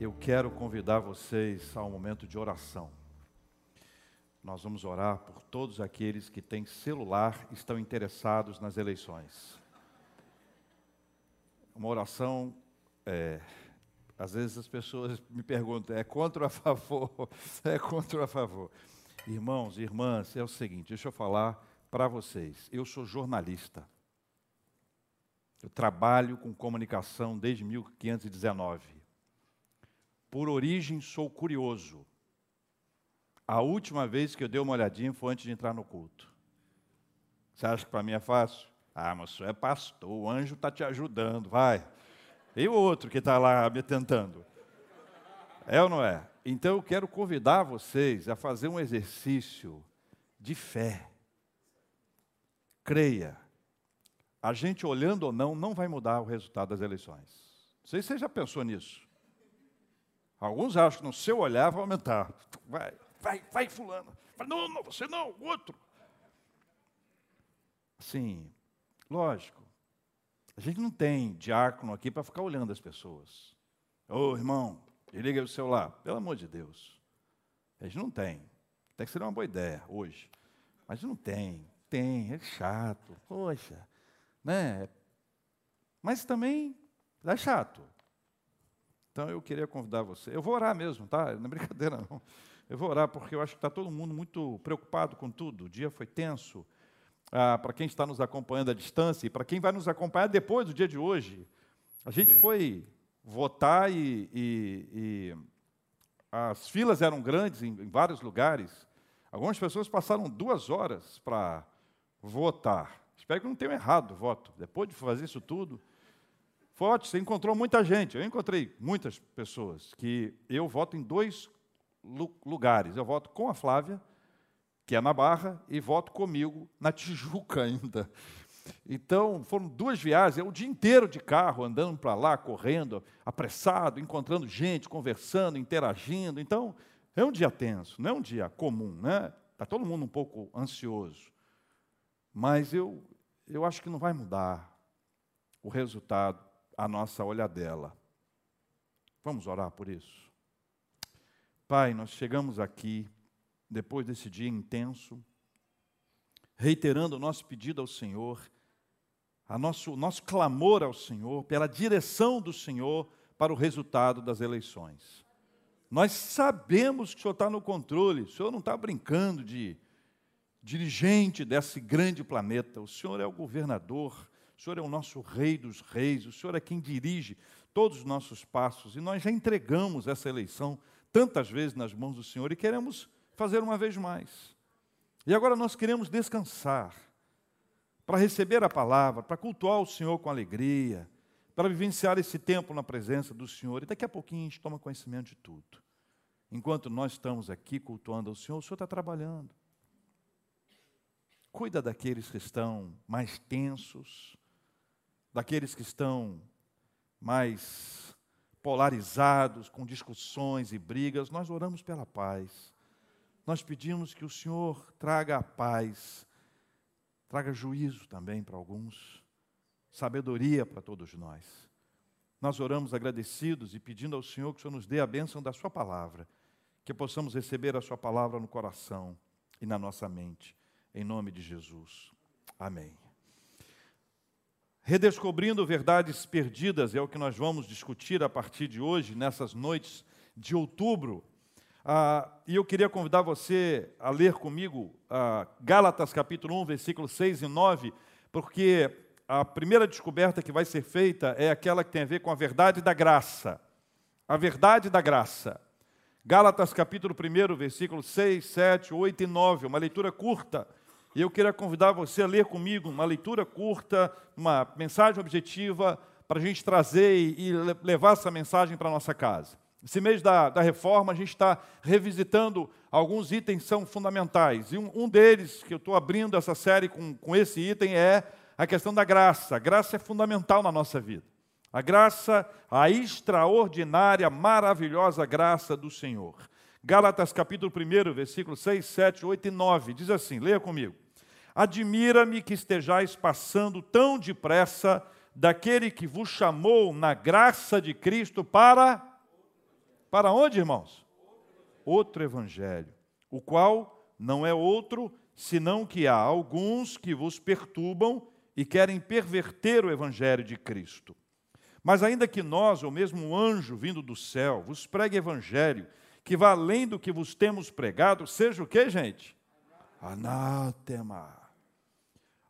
eu quero convidar vocês a um momento de oração. Nós vamos orar por todos aqueles que têm celular e estão interessados nas eleições. Uma oração, é, às vezes as pessoas me perguntam, é contra ou a favor? É contra ou a favor? Irmãos e irmãs, é o seguinte, deixa eu falar para vocês. Eu sou jornalista. Eu trabalho com comunicação desde 1519. Por origem, sou curioso. A última vez que eu dei uma olhadinha foi antes de entrar no culto. Você acha que para mim é fácil? Ah, mas você é pastor, o anjo está te ajudando, vai. E o outro que está lá me tentando? É ou não é? Então eu quero convidar vocês a fazer um exercício de fé. Creia. A gente olhando ou não, não vai mudar o resultado das eleições. Não sei se você já pensou nisso. Alguns acham que no seu olhar vai aumentar. Vai, vai, vai, fulano. Não, não, você não, o outro. Sim, lógico. A gente não tem diácono aqui para ficar olhando as pessoas. Ô irmão, liga o celular. Pelo amor de Deus. A gente não tem. Até que seria uma boa ideia hoje. Mas não tem. Tem, é chato. Poxa. Né? Mas também é chato. Então eu queria convidar você. Eu vou orar mesmo, tá? Não é brincadeira, não. Eu vou orar porque eu acho que está todo mundo muito preocupado com tudo. O dia foi tenso. Ah, para quem está nos acompanhando à distância e para quem vai nos acompanhar depois do dia de hoje, a gente foi votar e, e, e as filas eram grandes em, em vários lugares. Algumas pessoas passaram duas horas para votar. Espero que não tenham errado o voto. Depois de fazer isso tudo, Forte, você encontrou muita gente. Eu encontrei muitas pessoas que eu voto em dois lugares. Eu voto com a Flávia, que é na Barra, e voto comigo na Tijuca ainda. Então, foram duas viagens, o dia inteiro de carro, andando para lá, correndo, apressado, encontrando gente, conversando, interagindo. Então, é um dia tenso, não é um dia comum, né? Está todo mundo um pouco ansioso. Mas eu, eu acho que não vai mudar o resultado a nossa olhadela. Vamos orar por isso? Pai, nós chegamos aqui, depois desse dia intenso, reiterando o nosso pedido ao Senhor, a nosso, nosso clamor ao Senhor, pela direção do Senhor para o resultado das eleições. Nós sabemos que o Senhor está no controle, o Senhor não está brincando de dirigente desse grande planeta, o Senhor é o governador, o Senhor é o nosso Rei dos Reis, o Senhor é quem dirige todos os nossos passos, e nós já entregamos essa eleição tantas vezes nas mãos do Senhor e queremos fazer uma vez mais. E agora nós queremos descansar, para receber a palavra, para cultuar o Senhor com alegria, para vivenciar esse tempo na presença do Senhor, e daqui a pouquinho a gente toma conhecimento de tudo. Enquanto nós estamos aqui cultuando ao Senhor, o Senhor está trabalhando. Cuida daqueles que estão mais tensos, daqueles que estão mais polarizados, com discussões e brigas, nós oramos pela paz. Nós pedimos que o Senhor traga a paz, traga juízo também para alguns, sabedoria para todos nós. Nós oramos agradecidos e pedindo ao Senhor que o Senhor nos dê a bênção da Sua palavra, que possamos receber a Sua palavra no coração e na nossa mente, em nome de Jesus. Amém. Redescobrindo verdades perdidas é o que nós vamos discutir a partir de hoje, nessas noites de outubro. Ah, e eu queria convidar você a ler comigo ah, Gálatas capítulo 1, versículos 6 e 9, porque a primeira descoberta que vai ser feita é aquela que tem a ver com a verdade da graça. A verdade da graça. Gálatas capítulo 1, versículos 6, 7, 8 e 9, uma leitura curta e eu queria convidar você a ler comigo uma leitura curta, uma mensagem objetiva, para a gente trazer e levar essa mensagem para a nossa casa. Esse mês da, da reforma, a gente está revisitando alguns itens que são fundamentais. E um, um deles, que eu estou abrindo essa série com, com esse item, é a questão da graça. A graça é fundamental na nossa vida. A graça, a extraordinária, maravilhosa graça do Senhor. Gálatas capítulo 1, versículos 6, 7, 8 e 9, diz assim, leia comigo. Admira-me que estejais passando tão depressa daquele que vos chamou na graça de Cristo para Para onde, irmãos? Outro evangelho, o qual não é outro senão que há alguns que vos perturbam e querem perverter o evangelho de Cristo. Mas ainda que nós, ou mesmo um anjo vindo do céu, vos pregue evangelho que vá além do que vos temos pregado, seja o que, gente? Anátema.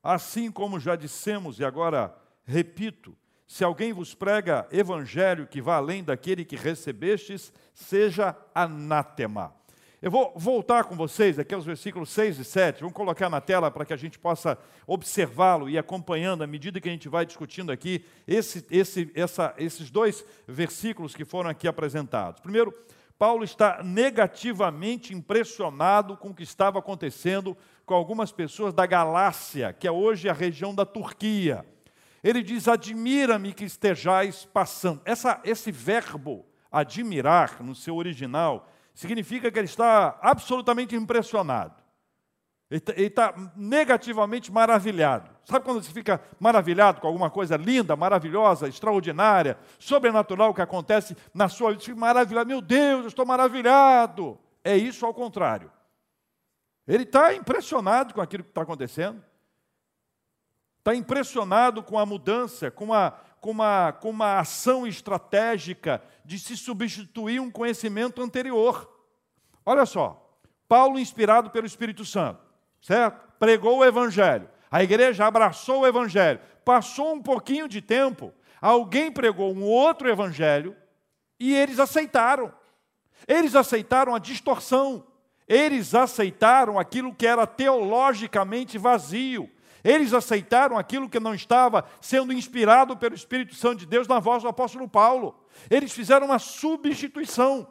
Assim como já dissemos e agora repito, se alguém vos prega evangelho que vá além daquele que recebestes, seja anátema. Eu vou voltar com vocês aqui aos versículos 6 e 7. Vamos colocar na tela para que a gente possa observá-lo e acompanhando à medida que a gente vai discutindo aqui esse, esse, essa, esses dois versículos que foram aqui apresentados. Primeiro, Paulo está negativamente impressionado com o que estava acontecendo com algumas pessoas da Galácia, que é hoje a região da Turquia. Ele diz: Admira-me que estejais passando. Essa, esse verbo, admirar, no seu original, significa que ele está absolutamente impressionado. Ele está tá negativamente maravilhado. Sabe quando você fica maravilhado com alguma coisa linda, maravilhosa, extraordinária, sobrenatural que acontece na sua vida? Você fica maravilhado. Meu Deus, eu estou maravilhado. É isso ao contrário. Ele está impressionado com aquilo que está acontecendo. Está impressionado com a mudança, com uma, com, uma, com uma ação estratégica de se substituir um conhecimento anterior. Olha só, Paulo, inspirado pelo Espírito Santo, certo? Pregou o Evangelho. A igreja abraçou o Evangelho. Passou um pouquinho de tempo, alguém pregou um outro Evangelho e eles aceitaram. Eles aceitaram a distorção. Eles aceitaram aquilo que era teologicamente vazio. Eles aceitaram aquilo que não estava sendo inspirado pelo Espírito Santo de Deus na voz do apóstolo Paulo. Eles fizeram uma substituição.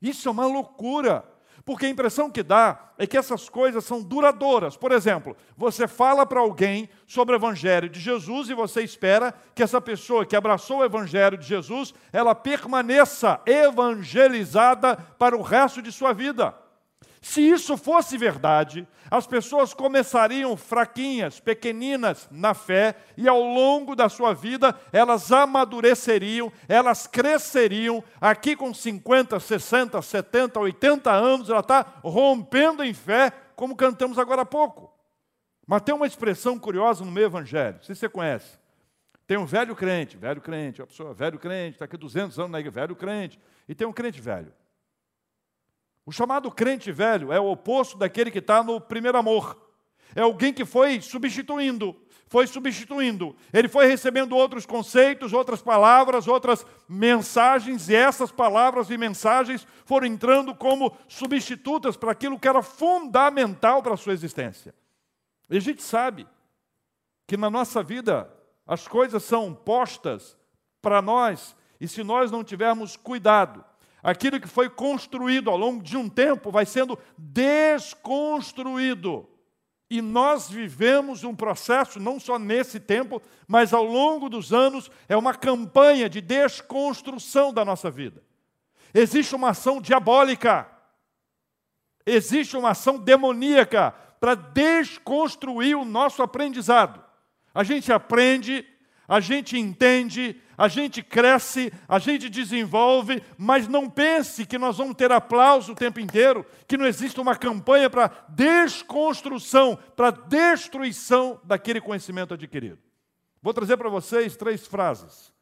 Isso é uma loucura. Porque a impressão que dá é que essas coisas são duradouras. Por exemplo, você fala para alguém sobre o Evangelho de Jesus e você espera que essa pessoa que abraçou o Evangelho de Jesus, ela permaneça evangelizada para o resto de sua vida. Se isso fosse verdade, as pessoas começariam fraquinhas, pequeninas na fé, e ao longo da sua vida elas amadureceriam, elas cresceriam. Aqui com 50, 60, 70, 80 anos, ela está rompendo em fé, como cantamos agora há pouco. Mas tem uma expressão curiosa no meio evangélico, se você conhece. Tem um velho crente, velho crente, uma pessoa, velho crente, está aqui 200 anos na igreja, velho crente, e tem um crente velho. O chamado crente velho é o oposto daquele que está no primeiro amor. É alguém que foi substituindo, foi substituindo. Ele foi recebendo outros conceitos, outras palavras, outras mensagens, e essas palavras e mensagens foram entrando como substitutas para aquilo que era fundamental para a sua existência. E a gente sabe que na nossa vida as coisas são postas para nós, e se nós não tivermos cuidado, aquilo que foi construído ao longo de um tempo vai sendo desconstruído. E nós vivemos um processo, não só nesse tempo, mas ao longo dos anos, é uma campanha de desconstrução da nossa vida. Existe uma ação diabólica, existe uma ação demoníaca para desconstruir o nosso aprendizado. A gente aprende, a gente entende, a gente cresce, a gente desenvolve, mas não pense que nós vamos ter aplauso o tempo inteiro, que não existe uma campanha para desconstrução, para destruição daquele conhecimento adquirido. Vou trazer para vocês três frases.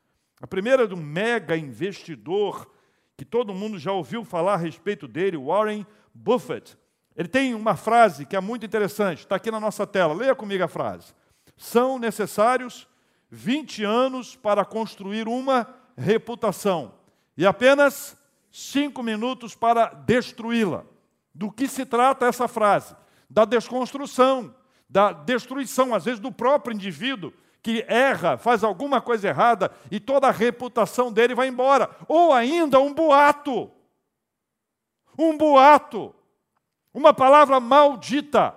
A primeira é do mega investidor, que todo mundo já ouviu falar a respeito dele, Warren Buffett. Ele tem uma frase que é muito interessante, está aqui na nossa tela. Leia comigo a frase. São necessários 20 anos para construir uma reputação e apenas cinco minutos para destruí-la. Do que se trata essa frase? Da desconstrução, da destruição, às vezes, do próprio indivíduo que erra, faz alguma coisa errada e toda a reputação dele vai embora. Ou ainda um boato. Um boato. Uma palavra maldita.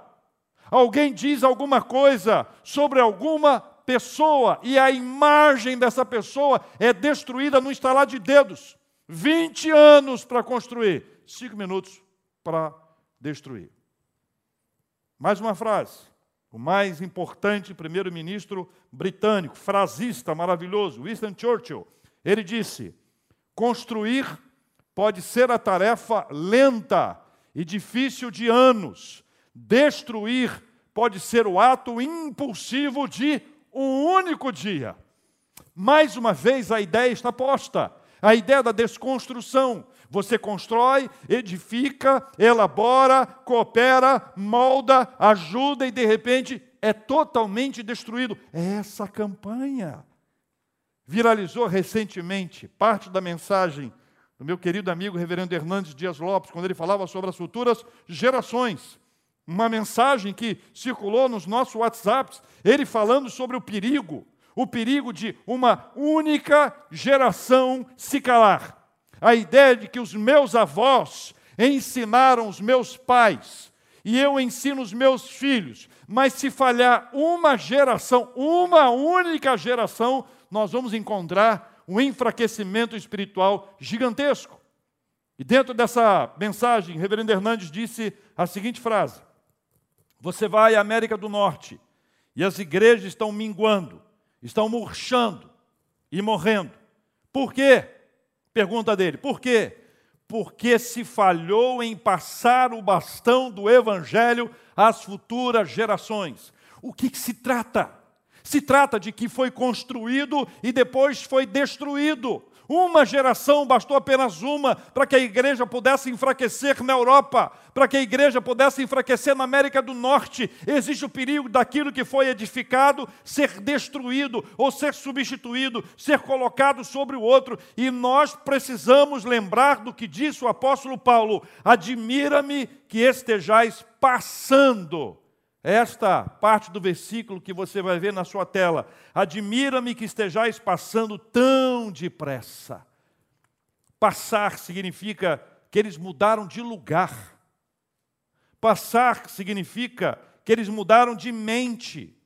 Alguém diz alguma coisa sobre alguma pessoa e a imagem dessa pessoa é destruída no instalar de dedos. 20 anos para construir, 5 minutos para destruir. Mais uma frase. O mais importante primeiro-ministro britânico, frasista maravilhoso, Winston Churchill, ele disse: construir pode ser a tarefa lenta e difícil de anos. Destruir pode ser o ato impulsivo de um único dia. Mais uma vez, a ideia está posta a ideia da desconstrução. Você constrói, edifica, elabora, coopera, molda, ajuda e de repente é totalmente destruído. É essa campanha. Viralizou recentemente parte da mensagem do meu querido amigo reverendo Hernandes Dias Lopes, quando ele falava sobre as futuras gerações. Uma mensagem que circulou nos nossos WhatsApps, ele falando sobre o perigo o perigo de uma única geração se calar. A ideia de que os meus avós ensinaram os meus pais e eu ensino os meus filhos, mas se falhar uma geração, uma única geração, nós vamos encontrar um enfraquecimento espiritual gigantesco. E dentro dessa mensagem, reverendo Hernandes disse a seguinte frase: Você vai à América do Norte e as igrejas estão minguando estão murchando e morrendo. Por quê? Pergunta dele: por quê? Porque se falhou em passar o bastão do Evangelho às futuras gerações. O que, que se trata? Se trata de que foi construído e depois foi destruído. Uma geração, bastou apenas uma, para que a igreja pudesse enfraquecer na Europa, para que a igreja pudesse enfraquecer na América do Norte. Existe o perigo daquilo que foi edificado ser destruído ou ser substituído, ser colocado sobre o outro. E nós precisamos lembrar do que disse o apóstolo Paulo: admira-me que estejais passando esta parte do versículo que você vai ver na sua tela. Admira-me que estejais passando tão depressa. Passar significa que eles mudaram de lugar. Passar significa que eles mudaram de mente,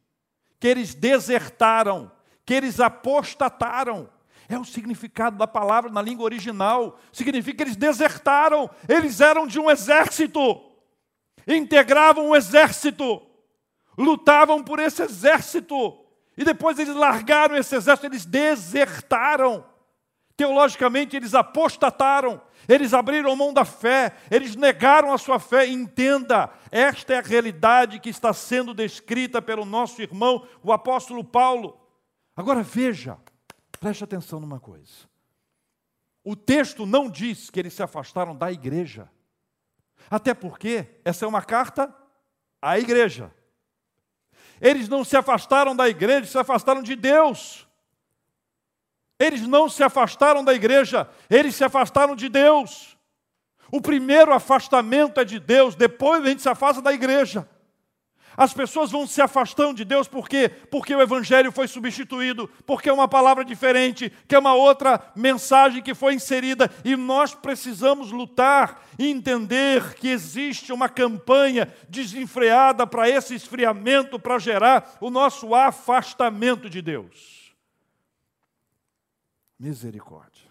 que eles desertaram, que eles apostataram. É o significado da palavra na língua original. Significa que eles desertaram, eles eram de um exército, integravam um exército lutavam por esse exército. E depois eles largaram esse exército, eles desertaram. Teologicamente, eles apostataram, eles abriram mão da fé, eles negaram a sua fé. Entenda, esta é a realidade que está sendo descrita pelo nosso irmão, o apóstolo Paulo. Agora veja, preste atenção numa coisa. O texto não diz que eles se afastaram da igreja. Até porque essa é uma carta à igreja. Eles não se afastaram da igreja, se afastaram de Deus. Eles não se afastaram da igreja, eles se afastaram de Deus. O primeiro afastamento é de Deus, depois a gente se afasta da igreja. As pessoas vão se afastando de Deus por quê? Porque o evangelho foi substituído, porque é uma palavra diferente, que é uma outra mensagem que foi inserida e nós precisamos lutar e entender que existe uma campanha desenfreada para esse esfriamento para gerar o nosso afastamento de Deus. Misericórdia.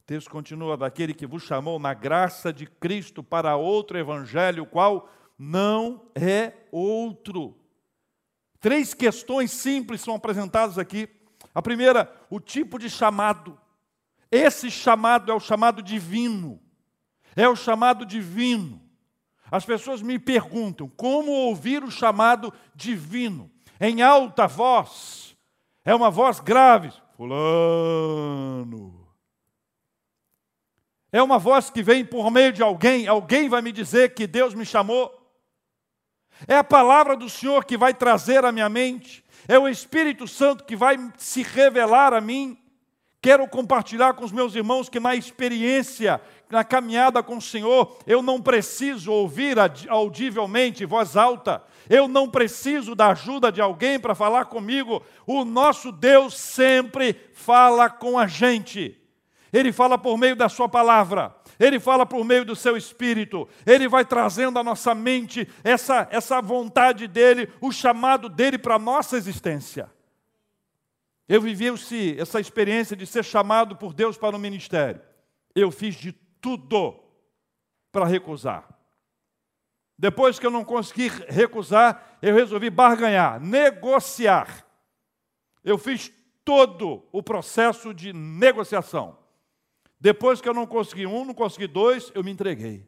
O texto continua daquele que vos chamou na graça de Cristo para outro evangelho, qual não é outro. Três questões simples são apresentadas aqui. A primeira, o tipo de chamado. Esse chamado é o chamado divino. É o chamado divino. As pessoas me perguntam como ouvir o chamado divino em alta voz. É uma voz grave. Fulano. É uma voz que vem por meio de alguém. Alguém vai me dizer que Deus me chamou. É a palavra do Senhor que vai trazer à minha mente, é o Espírito Santo que vai se revelar a mim. Quero compartilhar com os meus irmãos que na experiência, na caminhada com o Senhor, eu não preciso ouvir audivelmente, voz alta, eu não preciso da ajuda de alguém para falar comigo. O nosso Deus sempre fala com a gente. Ele fala por meio da Sua palavra. Ele fala por meio do seu espírito, ele vai trazendo à nossa mente essa, essa vontade dele, o chamado dele para a nossa existência. Eu vivi essa experiência de ser chamado por Deus para o ministério. Eu fiz de tudo para recusar. Depois que eu não consegui recusar, eu resolvi barganhar, negociar. Eu fiz todo o processo de negociação. Depois que eu não consegui um, não consegui dois, eu me entreguei.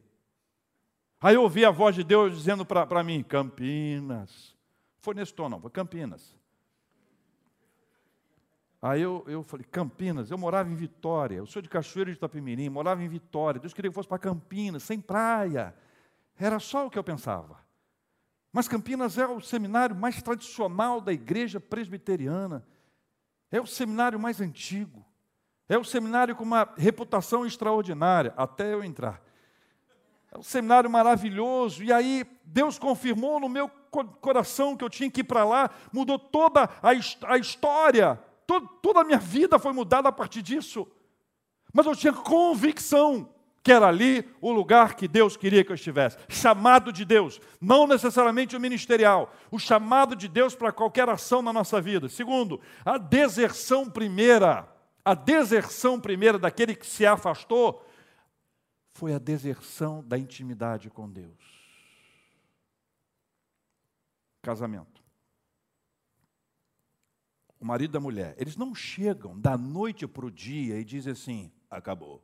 Aí eu ouvi a voz de Deus dizendo para mim: Campinas. Foi nesse tom, não, foi Campinas. Aí eu, eu falei, Campinas, eu morava em Vitória, eu sou de Cachoeiro de Itapemirim, morava em Vitória, Deus queria que eu fosse para Campinas, sem praia. Era só o que eu pensava. Mas Campinas é o seminário mais tradicional da igreja presbiteriana, é o seminário mais antigo, é o seminário com uma reputação extraordinária, até eu entrar. É um seminário maravilhoso, e aí Deus confirmou no meu coração que eu tinha que ir para lá, mudou toda a, a história todo, toda a minha vida foi mudada a partir disso. Mas eu tinha convicção que era ali o lugar que Deus queria que eu estivesse. Chamado de Deus, não necessariamente o ministerial, o chamado de Deus para qualquer ação na nossa vida. Segundo, a deserção primeira, a deserção primeira daquele que se afastou, foi a deserção da intimidade com Deus. Casamento o marido da mulher, eles não chegam da noite para o dia e dizem assim: acabou.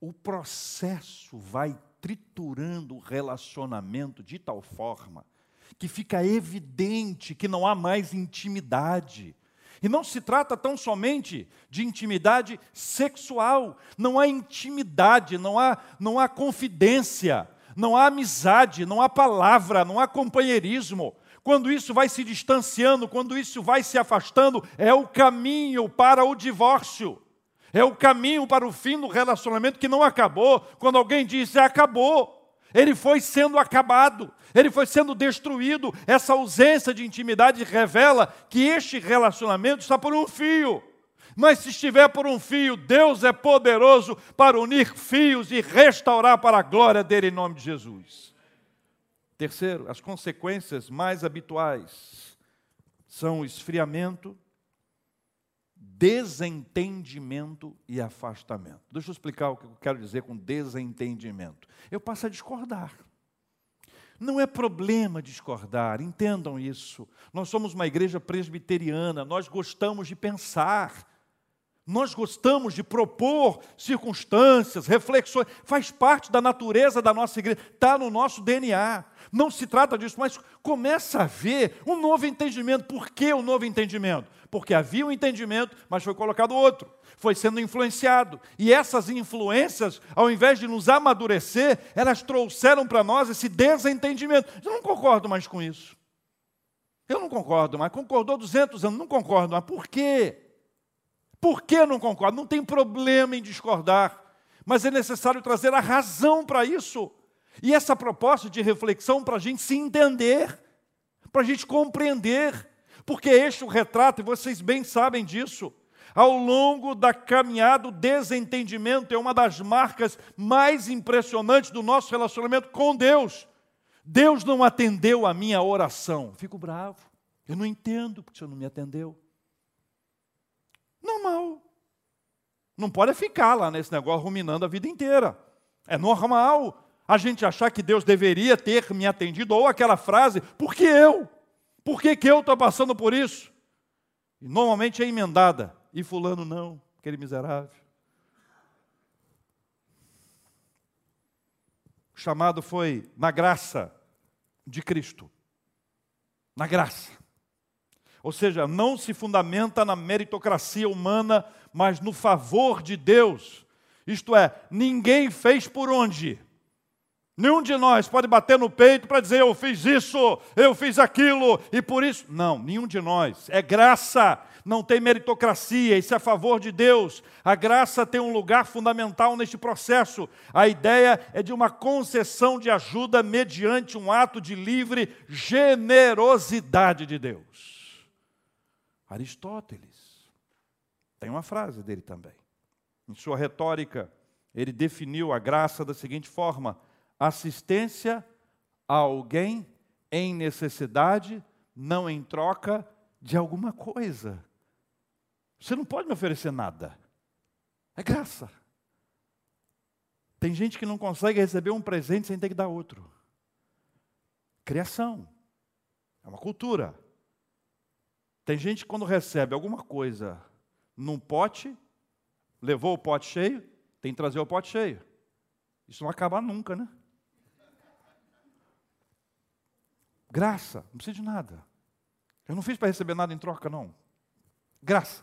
O processo vai triturando o relacionamento de tal forma que fica evidente que não há mais intimidade. E não se trata tão somente de intimidade sexual, não há intimidade, não há, não há confidência, não há amizade, não há palavra, não há companheirismo quando isso vai se distanciando, quando isso vai se afastando, é o caminho para o divórcio. É o caminho para o fim do relacionamento que não acabou. Quando alguém diz, é, acabou. Ele foi sendo acabado, ele foi sendo destruído. Essa ausência de intimidade revela que este relacionamento está por um fio. Mas se estiver por um fio, Deus é poderoso para unir fios e restaurar para a glória dele em nome de Jesus. Terceiro, as consequências mais habituais são o esfriamento, desentendimento e afastamento. Deixa eu explicar o que eu quero dizer com desentendimento. Eu passo a discordar. Não é problema discordar, entendam isso. Nós somos uma igreja presbiteriana, nós gostamos de pensar. Nós gostamos de propor circunstâncias, reflexões, faz parte da natureza da nossa igreja, está no nosso DNA. Não se trata disso, mas começa a ver um novo entendimento. Por que o um novo entendimento? Porque havia um entendimento, mas foi colocado outro, foi sendo influenciado. E essas influências, ao invés de nos amadurecer, elas trouxeram para nós esse desentendimento. Eu não concordo mais com isso. Eu não concordo mais. Concordou 200 anos, não concordo mais. Por quê? Por que não concordo? Não tem problema em discordar, mas é necessário trazer a razão para isso. E essa proposta de reflexão para a gente se entender, para a gente compreender, porque este o retrato, e vocês bem sabem disso. Ao longo da caminhada, o desentendimento é uma das marcas mais impressionantes do nosso relacionamento com Deus. Deus não atendeu a minha oração. Fico bravo. Eu não entendo porque o Senhor não me atendeu. Normal. Não pode ficar lá nesse negócio ruminando a vida inteira. É normal a gente achar que Deus deveria ter me atendido, ou aquela frase, por que eu? Por que, que eu estou passando por isso? E normalmente é emendada, e fulano não, aquele miserável. O chamado foi na graça de Cristo. Na graça. Ou seja, não se fundamenta na meritocracia humana, mas no favor de Deus. Isto é, ninguém fez por onde. Nenhum de nós pode bater no peito para dizer eu fiz isso, eu fiz aquilo e por isso. Não, nenhum de nós. É graça, não tem meritocracia, isso é a favor de Deus. A graça tem um lugar fundamental neste processo. A ideia é de uma concessão de ajuda mediante um ato de livre generosidade de Deus. Aristóteles. Tem uma frase dele também. Em sua retórica, ele definiu a graça da seguinte forma: assistência a alguém em necessidade, não em troca de alguma coisa. Você não pode me oferecer nada. É graça. Tem gente que não consegue receber um presente sem ter que dar outro. Criação. É uma cultura. Tem gente que quando recebe alguma coisa num pote, levou o pote cheio, tem que trazer o pote cheio. Isso não acaba nunca, né? Graça, não precisa de nada. Eu não fiz para receber nada em troca, não. Graça.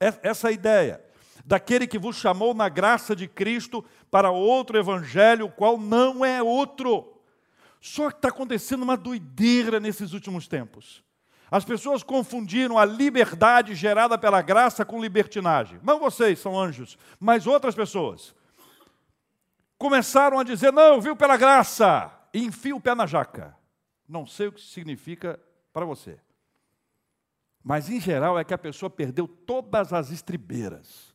Essa é a ideia. Daquele que vos chamou na graça de Cristo para outro evangelho, qual não é outro. Só que está acontecendo uma doideira nesses últimos tempos. As pessoas confundiram a liberdade gerada pela graça com libertinagem. Não vocês, são anjos, mas outras pessoas. Começaram a dizer: não, viu pela graça, e enfia o pé na jaca. Não sei o que significa para você. Mas, em geral, é que a pessoa perdeu todas as estribeiras.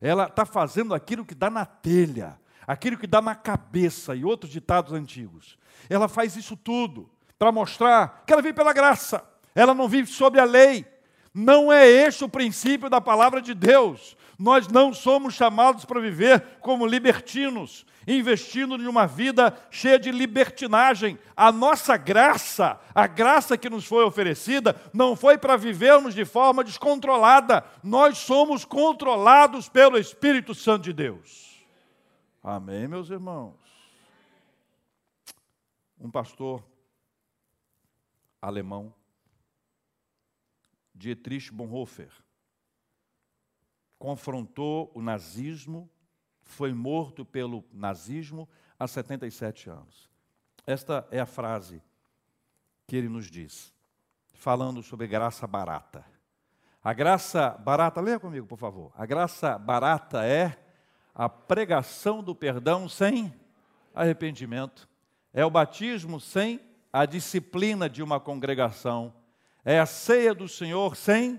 Ela está fazendo aquilo que dá na telha, aquilo que dá na cabeça, e outros ditados antigos. Ela faz isso tudo para mostrar que ela vive pela graça ela não vive sob a lei. Não é este o princípio da palavra de Deus. Nós não somos chamados para viver como libertinos, investindo em uma vida cheia de libertinagem. A nossa graça, a graça que nos foi oferecida, não foi para vivermos de forma descontrolada. Nós somos controlados pelo Espírito Santo de Deus. Amém, meus irmãos. Um pastor alemão Dietrich Bonhoeffer, confrontou o nazismo, foi morto pelo nazismo há 77 anos. Esta é a frase que ele nos diz, falando sobre graça barata. A graça barata, leia comigo, por favor. A graça barata é a pregação do perdão sem arrependimento. É o batismo sem a disciplina de uma congregação é a ceia do Senhor sem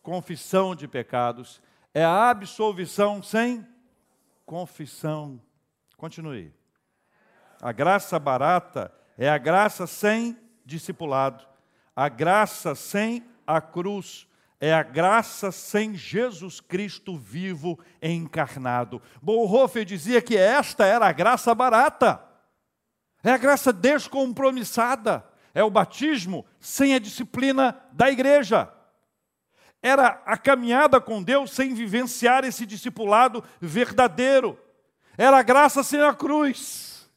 confissão de pecados, é a absolvição sem confissão. Continue. A graça barata é a graça sem discipulado, a graça sem a cruz, é a graça sem Jesus Cristo vivo e encarnado. Bonhoeffer dizia que esta era a graça barata, é a graça descompromissada é o batismo sem a disciplina da igreja. Era a caminhada com Deus sem vivenciar esse discipulado verdadeiro. Era a graça sem a cruz.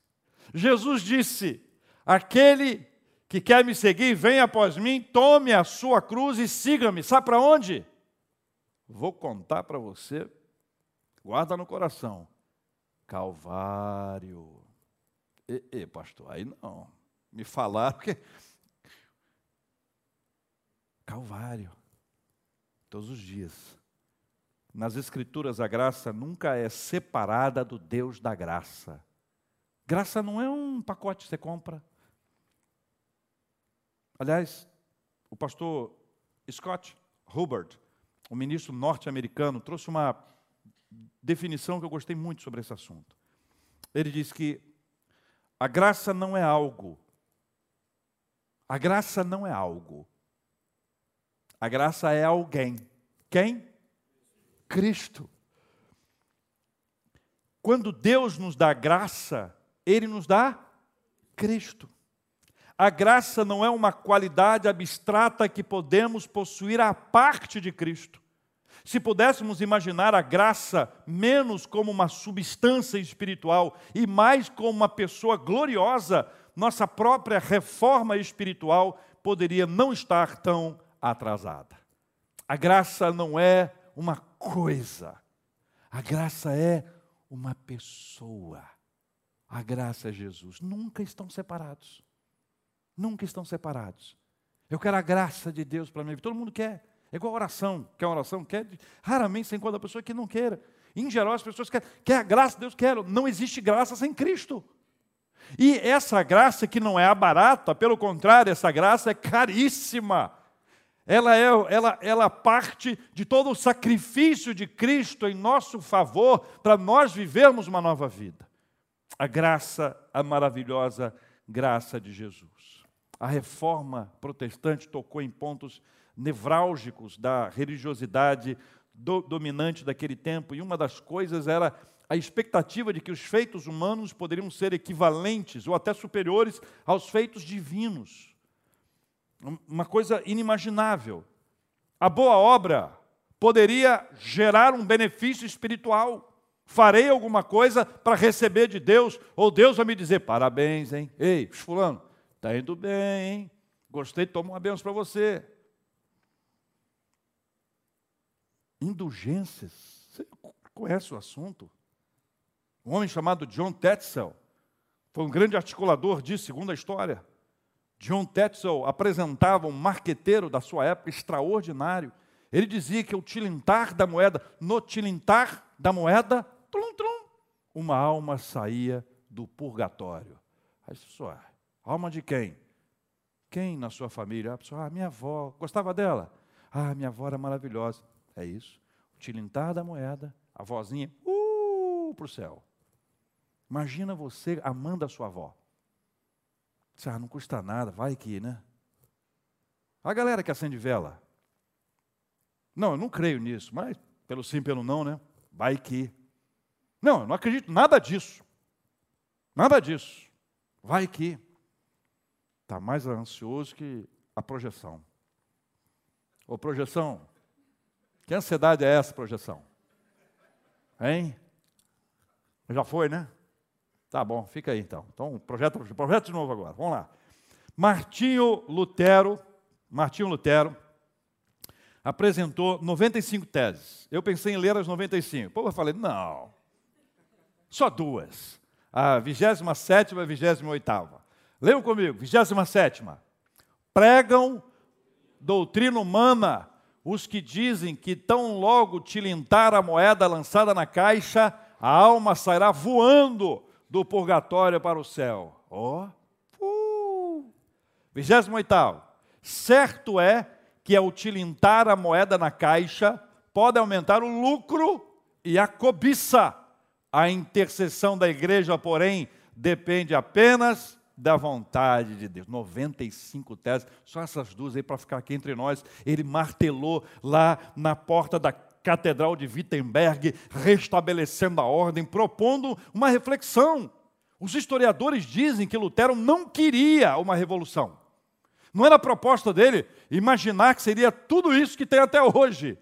Jesus disse: Aquele que quer me seguir, venha após mim, tome a sua cruz e siga-me. Sabe para onde? Vou contar para você, guarda no coração. Calvário. E, e, pastor, aí não me falaram que. Calvário. Todos os dias. Nas Escrituras, a graça nunca é separada do Deus da graça. Graça não é um pacote que você compra. Aliás, o pastor Scott Hubbard, o ministro norte-americano, trouxe uma definição que eu gostei muito sobre esse assunto. Ele diz que a graça não é algo a graça não é algo. A graça é alguém. Quem? Cristo. Quando Deus nos dá graça, Ele nos dá Cristo. A graça não é uma qualidade abstrata que podemos possuir à parte de Cristo. Se pudéssemos imaginar a graça menos como uma substância espiritual e mais como uma pessoa gloriosa, nossa própria reforma espiritual poderia não estar tão atrasada. A graça não é uma coisa, a graça é uma pessoa. A graça é Jesus. Nunca estão separados. Nunca estão separados. Eu quero a graça de Deus para mim. Todo mundo quer. É igual oração. Quer oração? Quer. Raramente se encontra a pessoa que não queira. Em geral, as pessoas querem. Quer a graça de Deus? Quero. Não existe graça sem Cristo. E essa graça que não é a barata, pelo contrário, essa graça é caríssima. Ela é ela, ela parte de todo o sacrifício de Cristo em nosso favor para nós vivermos uma nova vida. A graça, a maravilhosa graça de Jesus. A reforma protestante tocou em pontos nevrálgicos da religiosidade do, dominante daquele tempo, e uma das coisas era a expectativa de que os feitos humanos poderiam ser equivalentes ou até superiores aos feitos divinos. Uma coisa inimaginável. A boa obra poderia gerar um benefício espiritual. Farei alguma coisa para receber de Deus, ou Deus vai me dizer: parabéns, hein? Ei, Fulano, está indo bem, hein? Gostei, toma uma benção para você. Indulgências. Você conhece o assunto? Um homem chamado John Tetzel foi um grande articulador disso, segundo a história. John Tetzel apresentava um marqueteiro da sua época extraordinário. Ele dizia que o tilintar da moeda, no tilintar da moeda, trum, trum, uma alma saía do purgatório. Aí pessoa, alma de quem? Quem na sua família? A pessoa, ah, minha avó, gostava dela? Ah, minha avó era maravilhosa. É isso. O tilintar da moeda, a vozinha, uh, para o céu. Imagina você amando a sua avó. Ah, não custa nada, vai que, né? A galera que acende vela. Não, eu não creio nisso, mas pelo sim, pelo não, né? Vai que. Não, eu não acredito nada disso. Nada disso. Vai que. Está mais ansioso que a projeção. Ô projeção, que ansiedade é essa, projeção? Hein? Já foi, né? Tá bom, fica aí então. Então, projeto, projeto de novo agora. Vamos lá. Martinho Lutero, Martinho Lutero apresentou 95 teses. Eu pensei em ler as 95. Pô, eu falei, não. Só duas. A 27 e a 28. Leiam comigo, 27. Pregam doutrina humana os que dizem que tão logo tilintar a moeda lançada na caixa, a alma sairá voando do purgatório para o céu. Ó. Oh. Uh. 28. Certo é que ao tilintar a moeda na caixa, pode aumentar o lucro e a cobiça. A intercessão da igreja, porém, depende apenas da vontade de Deus. 95 teses, só essas duas aí para ficar aqui entre nós. Ele martelou lá na porta da Catedral de Wittenberg, restabelecendo a ordem, propondo uma reflexão. Os historiadores dizem que Lutero não queria uma revolução. Não era a proposta dele imaginar que seria tudo isso que tem até hoje.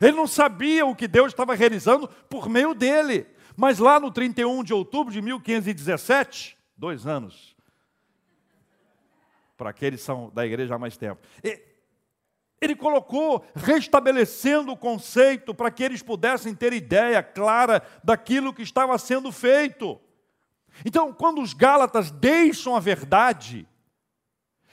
Ele não sabia o que Deus estava realizando por meio dele. Mas lá no 31 de outubro de 1517, dois anos, para aqueles que são da igreja há mais tempo, ele colocou, restabelecendo o conceito para que eles pudessem ter ideia clara daquilo que estava sendo feito. Então, quando os Gálatas deixam a verdade,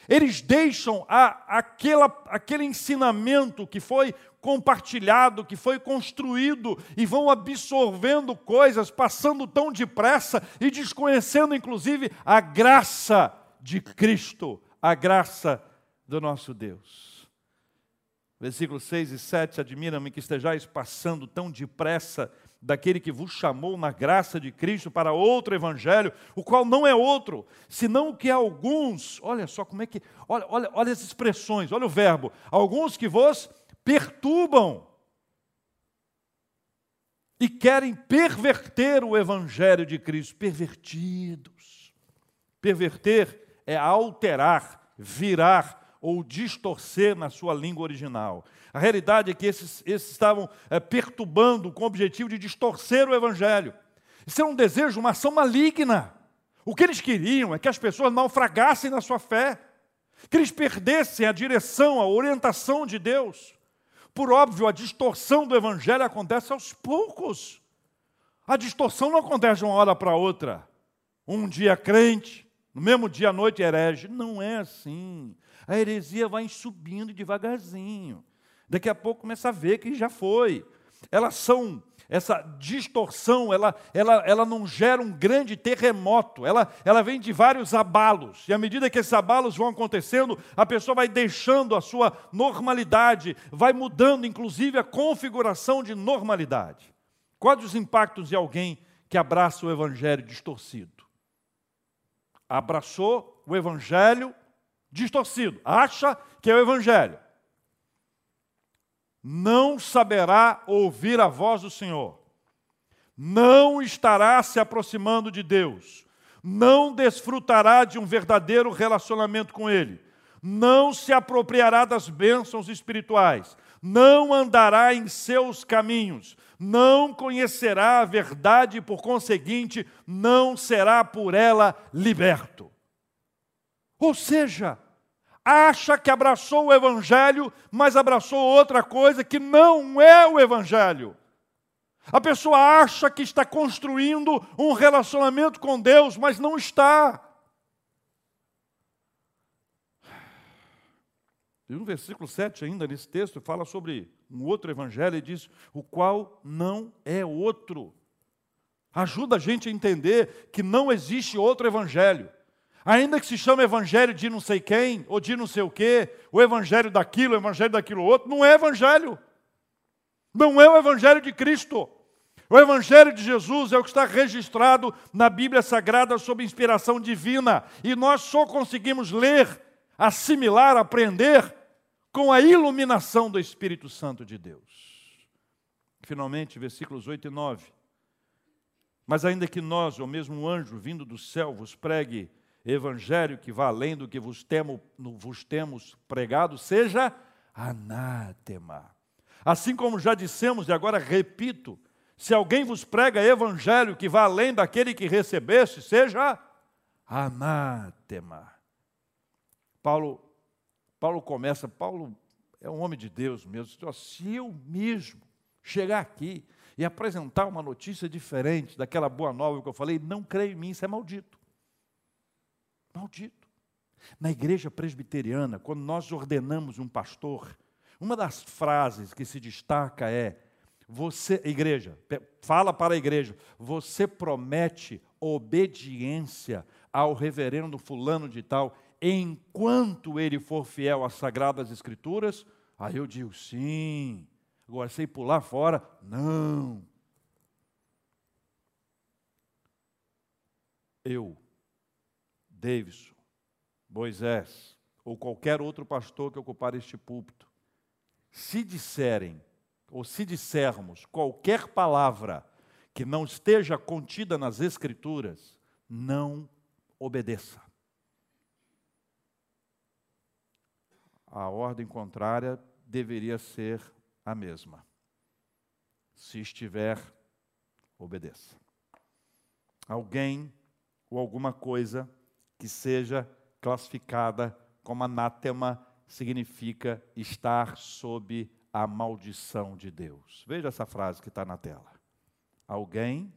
eles deixam a, aquela, aquele ensinamento que foi compartilhado, que foi construído, e vão absorvendo coisas, passando tão depressa e desconhecendo, inclusive, a graça de Cristo, a graça do nosso Deus. Versículos 6 e 7, admira-me que estejais passando tão depressa daquele que vos chamou na graça de Cristo para outro evangelho, o qual não é outro, senão que alguns, olha só como é que, olha, olha, olha as expressões, olha o verbo, alguns que vos perturbam e querem perverter o evangelho de Cristo, pervertidos. Perverter é alterar, virar, ou distorcer na sua língua original. A realidade é que esses, esses estavam é, perturbando com o objetivo de distorcer o Evangelho. Isso era um desejo, uma ação maligna. O que eles queriam é que as pessoas naufragassem na sua fé, que eles perdessem a direção, a orientação de Deus. Por óbvio, a distorção do Evangelho acontece aos poucos. A distorção não acontece de uma hora para outra. Um dia crente, no mesmo dia à noite herege. Não é assim a heresia vai subindo devagarzinho. Daqui a pouco começa a ver que já foi. Elas são, essa distorção, ela, ela, ela não gera um grande terremoto, ela, ela vem de vários abalos. E à medida que esses abalos vão acontecendo, a pessoa vai deixando a sua normalidade, vai mudando inclusive a configuração de normalidade. Quais os impactos de alguém que abraça o evangelho distorcido? Abraçou o evangelho distorcido, acha que é o Evangelho. Não saberá ouvir a voz do Senhor, não estará se aproximando de Deus, não desfrutará de um verdadeiro relacionamento com Ele, não se apropriará das bênçãos espirituais, não andará em seus caminhos, não conhecerá a verdade e, por conseguinte, não será por ela liberto. Ou seja, acha que abraçou o Evangelho, mas abraçou outra coisa que não é o Evangelho. A pessoa acha que está construindo um relacionamento com Deus, mas não está. E no versículo 7, ainda nesse texto, fala sobre um outro evangelho e diz: o qual não é outro. Ajuda a gente a entender que não existe outro evangelho. Ainda que se chame evangelho de não sei quem, ou de não sei o quê, o evangelho daquilo, o evangelho daquilo outro, não é evangelho. Não é o evangelho de Cristo. O Evangelho de Jesus é o que está registrado na Bíblia Sagrada sob inspiração divina. E nós só conseguimos ler, assimilar, aprender com a iluminação do Espírito Santo de Deus. Finalmente, versículos 8 e 9. Mas ainda que nós, ou mesmo um anjo vindo do céu, vos pregue evangelho que vá além do que vos, temo, vos temos pregado, seja anátema. Assim como já dissemos, e agora repito, se alguém vos prega evangelho que vá além daquele que recebeste, seja anátema. Paulo, Paulo começa, Paulo é um homem de Deus mesmo. Se eu mesmo chegar aqui e apresentar uma notícia diferente daquela boa nova que eu falei, não creio em mim, isso é maldito. Maldito. Na igreja presbiteriana, quando nós ordenamos um pastor, uma das frases que se destaca é: você, igreja, fala para a igreja, você promete obediência ao reverendo fulano de tal enquanto ele for fiel às sagradas escrituras? Aí eu digo sim. Agora, sei pular fora? Não. Eu, Davidson, Moisés, ou qualquer outro pastor que ocupar este púlpito, se disserem ou se dissermos qualquer palavra que não esteja contida nas Escrituras, não obedeça. A ordem contrária deveria ser a mesma. Se estiver, obedeça. Alguém ou alguma coisa que seja classificada como anátema significa estar sob a maldição de Deus. Veja essa frase que está na tela. Alguém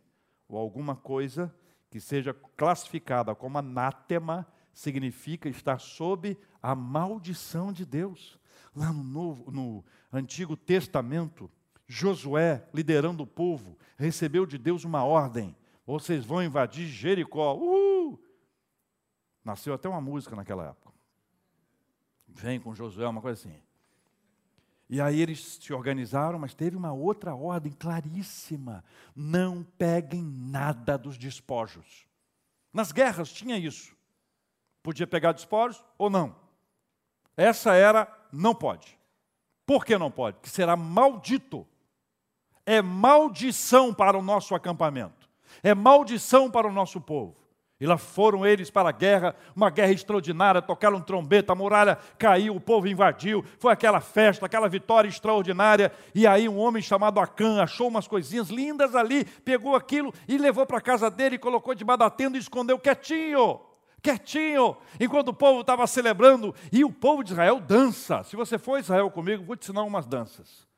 ou alguma coisa que seja classificada como anátema significa estar sob a maldição de Deus. Lá no, Novo, no Antigo Testamento, Josué, liderando o povo, recebeu de Deus uma ordem: vocês vão invadir Jericó. Uh! Nasceu até uma música naquela época. Vem com Josué, uma coisa assim. E aí eles se organizaram, mas teve uma outra ordem claríssima: não peguem nada dos despojos. Nas guerras tinha isso. Podia pegar despojos ou não. Essa era, não pode. Por que não pode? Que será maldito. É maldição para o nosso acampamento. É maldição para o nosso povo. E lá foram eles para a guerra, uma guerra extraordinária, tocaram trombeta, a muralha caiu, o povo invadiu, foi aquela festa, aquela vitória extraordinária. E aí um homem chamado Acã achou umas coisinhas lindas ali, pegou aquilo e levou para a casa dele, colocou debaixo da tenda e escondeu quietinho. Quietinho, enquanto o povo estava celebrando, e o povo de Israel dança. Se você for Israel comigo, vou te ensinar umas danças.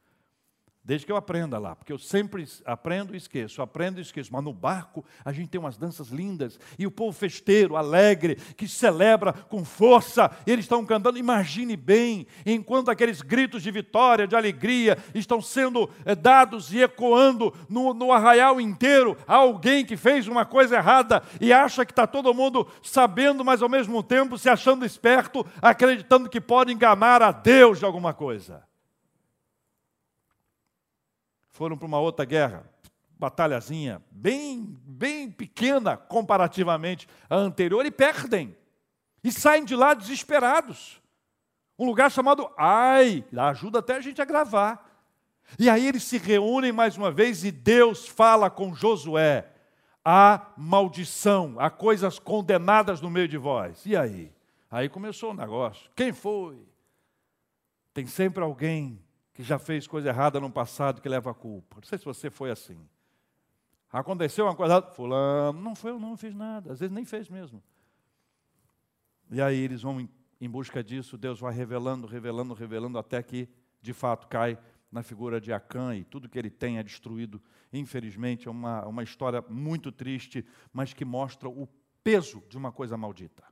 Desde que eu aprenda lá, porque eu sempre aprendo e esqueço, aprendo e esqueço. Mas no barco a gente tem umas danças lindas e o povo festeiro, alegre, que celebra com força, eles estão cantando. Imagine bem, enquanto aqueles gritos de vitória, de alegria, estão sendo é, dados e ecoando no, no arraial inteiro a alguém que fez uma coisa errada e acha que está todo mundo sabendo, mas ao mesmo tempo se achando esperto, acreditando que pode enganar a Deus de alguma coisa foram para uma outra guerra, batalhazinha, bem, bem pequena comparativamente à anterior, e perdem. E saem de lá desesperados. Um lugar chamado Ai, ajuda até a gente a gravar. E aí eles se reúnem mais uma vez e Deus fala com Josué: há maldição, há coisas condenadas no meio de vós. E aí? Aí começou o negócio. Quem foi? Tem sempre alguém que já fez coisa errada no passado que leva a culpa. Não sei se você foi assim. Aconteceu uma coisa, fulano, não foi eu não, fiz nada, às vezes nem fez mesmo. E aí eles vão em, em busca disso, Deus vai revelando, revelando, revelando, até que de fato cai na figura de Acã e tudo que ele tem é destruído. Infelizmente, é uma, uma história muito triste, mas que mostra o peso de uma coisa maldita.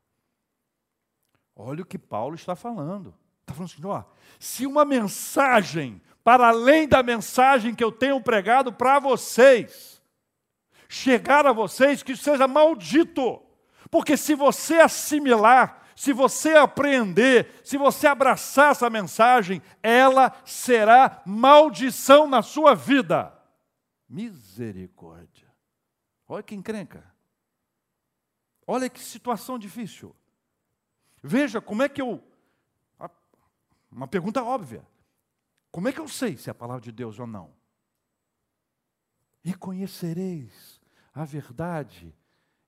Olha o que Paulo está falando. Está falando assim, ó, se uma mensagem, para além da mensagem que eu tenho pregado para vocês, chegar a vocês, que seja maldito. Porque se você assimilar, se você apreender, se você abraçar essa mensagem, ela será maldição na sua vida. Misericórdia. Olha que encrenca. Olha que situação difícil. Veja como é que eu uma pergunta óbvia. Como é que eu sei se é a palavra de Deus ou não? E conhecereis a verdade,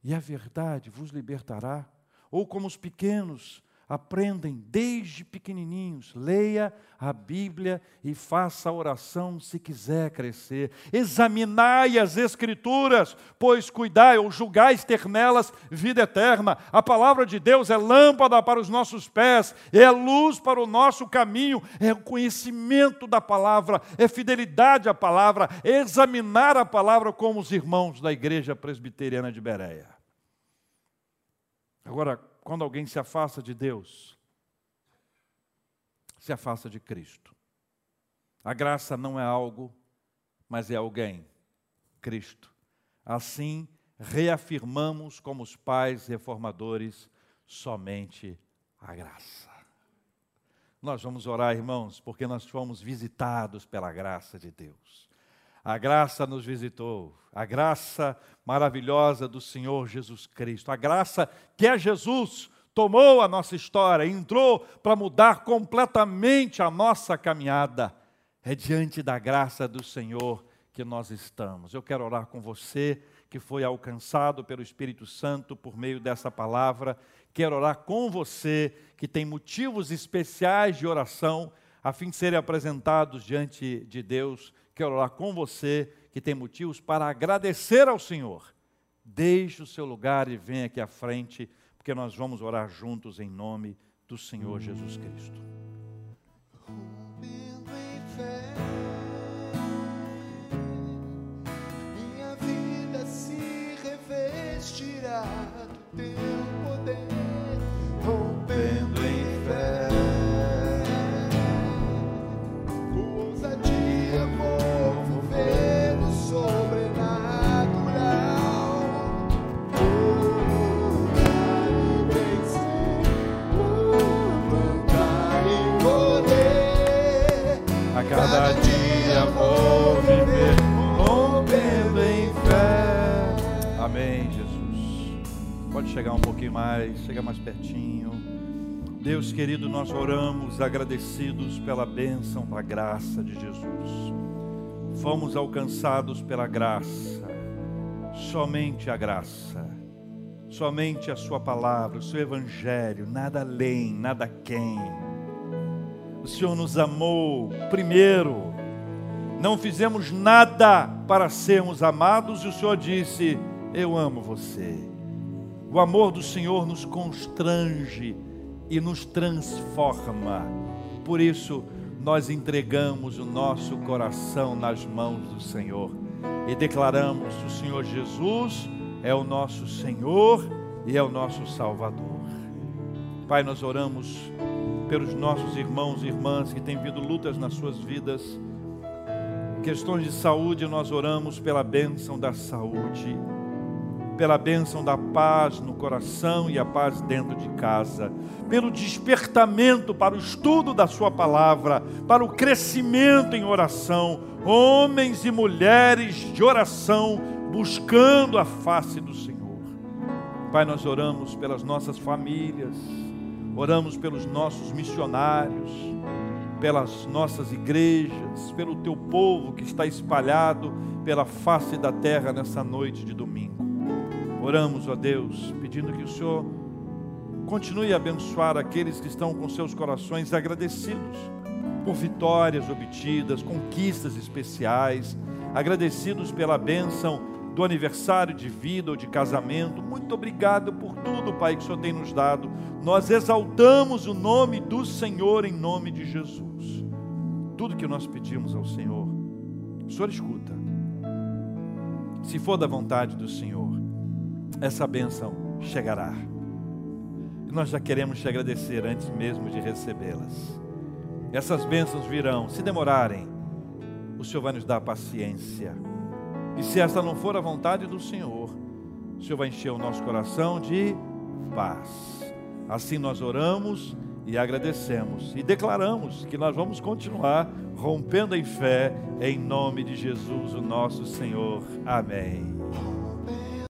e a verdade vos libertará. Ou como os pequenos aprendem desde pequenininhos. Leia a Bíblia e faça a oração se quiser crescer. Examinai as Escrituras, pois cuidai ou julgais ter nelas vida eterna. A palavra de Deus é lâmpada para os nossos pés, é luz para o nosso caminho, é o conhecimento da palavra, é fidelidade à palavra, é examinar a palavra como os irmãos da igreja presbiteriana de Bereia. Agora, quando alguém se afasta de Deus, se afasta de Cristo. A graça não é algo, mas é alguém, Cristo. Assim, reafirmamos como os pais reformadores somente a graça. Nós vamos orar, irmãos, porque nós fomos visitados pela graça de Deus. A graça nos visitou, a graça maravilhosa do Senhor Jesus Cristo, a graça que é Jesus, tomou a nossa história, entrou para mudar completamente a nossa caminhada. É diante da graça do Senhor que nós estamos. Eu quero orar com você que foi alcançado pelo Espírito Santo por meio dessa palavra. Quero orar com você que tem motivos especiais de oração a fim de serem apresentados diante de Deus quero orar com você que tem motivos para agradecer ao Senhor. Deixe o seu lugar e venha aqui à frente, porque nós vamos orar juntos em nome do Senhor Jesus Cristo. Minha vida se revestirá do teu chegar um pouquinho mais, chega mais pertinho. Deus querido, nós oramos agradecidos pela bênção da graça de Jesus. Fomos alcançados pela graça, somente a graça, somente a Sua palavra, o Seu Evangelho, nada além, nada quem. O Senhor nos amou primeiro, não fizemos nada para sermos amados, e o Senhor disse: Eu amo você. O amor do Senhor nos constrange e nos transforma. Por isso, nós entregamos o nosso coração nas mãos do Senhor e declaramos: o Senhor Jesus é o nosso Senhor e é o nosso Salvador. Pai, nós oramos pelos nossos irmãos e irmãs que têm vindo lutas nas suas vidas. Questões de saúde, nós oramos pela bênção da saúde, pela bênção da paz no coração e a paz dentro de casa, pelo despertamento para o estudo da Sua palavra, para o crescimento em oração, homens e mulheres de oração buscando a face do Senhor. Pai, nós oramos pelas nossas famílias, oramos pelos nossos missionários, pelas nossas igrejas, pelo teu povo que está espalhado pela face da terra nessa noite de domingo. Oramos, ó Deus, pedindo que o Senhor continue a abençoar aqueles que estão com seus corações agradecidos por vitórias obtidas, conquistas especiais, agradecidos pela bênção do aniversário de vida ou de casamento. Muito obrigado por tudo, Pai, que o Senhor tem nos dado. Nós exaltamos o nome do Senhor em nome de Jesus. Tudo que nós pedimos ao Senhor, o Senhor escuta. Se for da vontade do Senhor, essa bênção chegará. E nós já queremos te agradecer antes mesmo de recebê-las. Essas bênçãos virão, se demorarem, o Senhor vai nos dar paciência. E se essa não for a vontade do Senhor, o Senhor vai encher o nosso coração de paz. Assim nós oramos e agradecemos e declaramos que nós vamos continuar rompendo em fé em nome de Jesus, o nosso Senhor. Amém.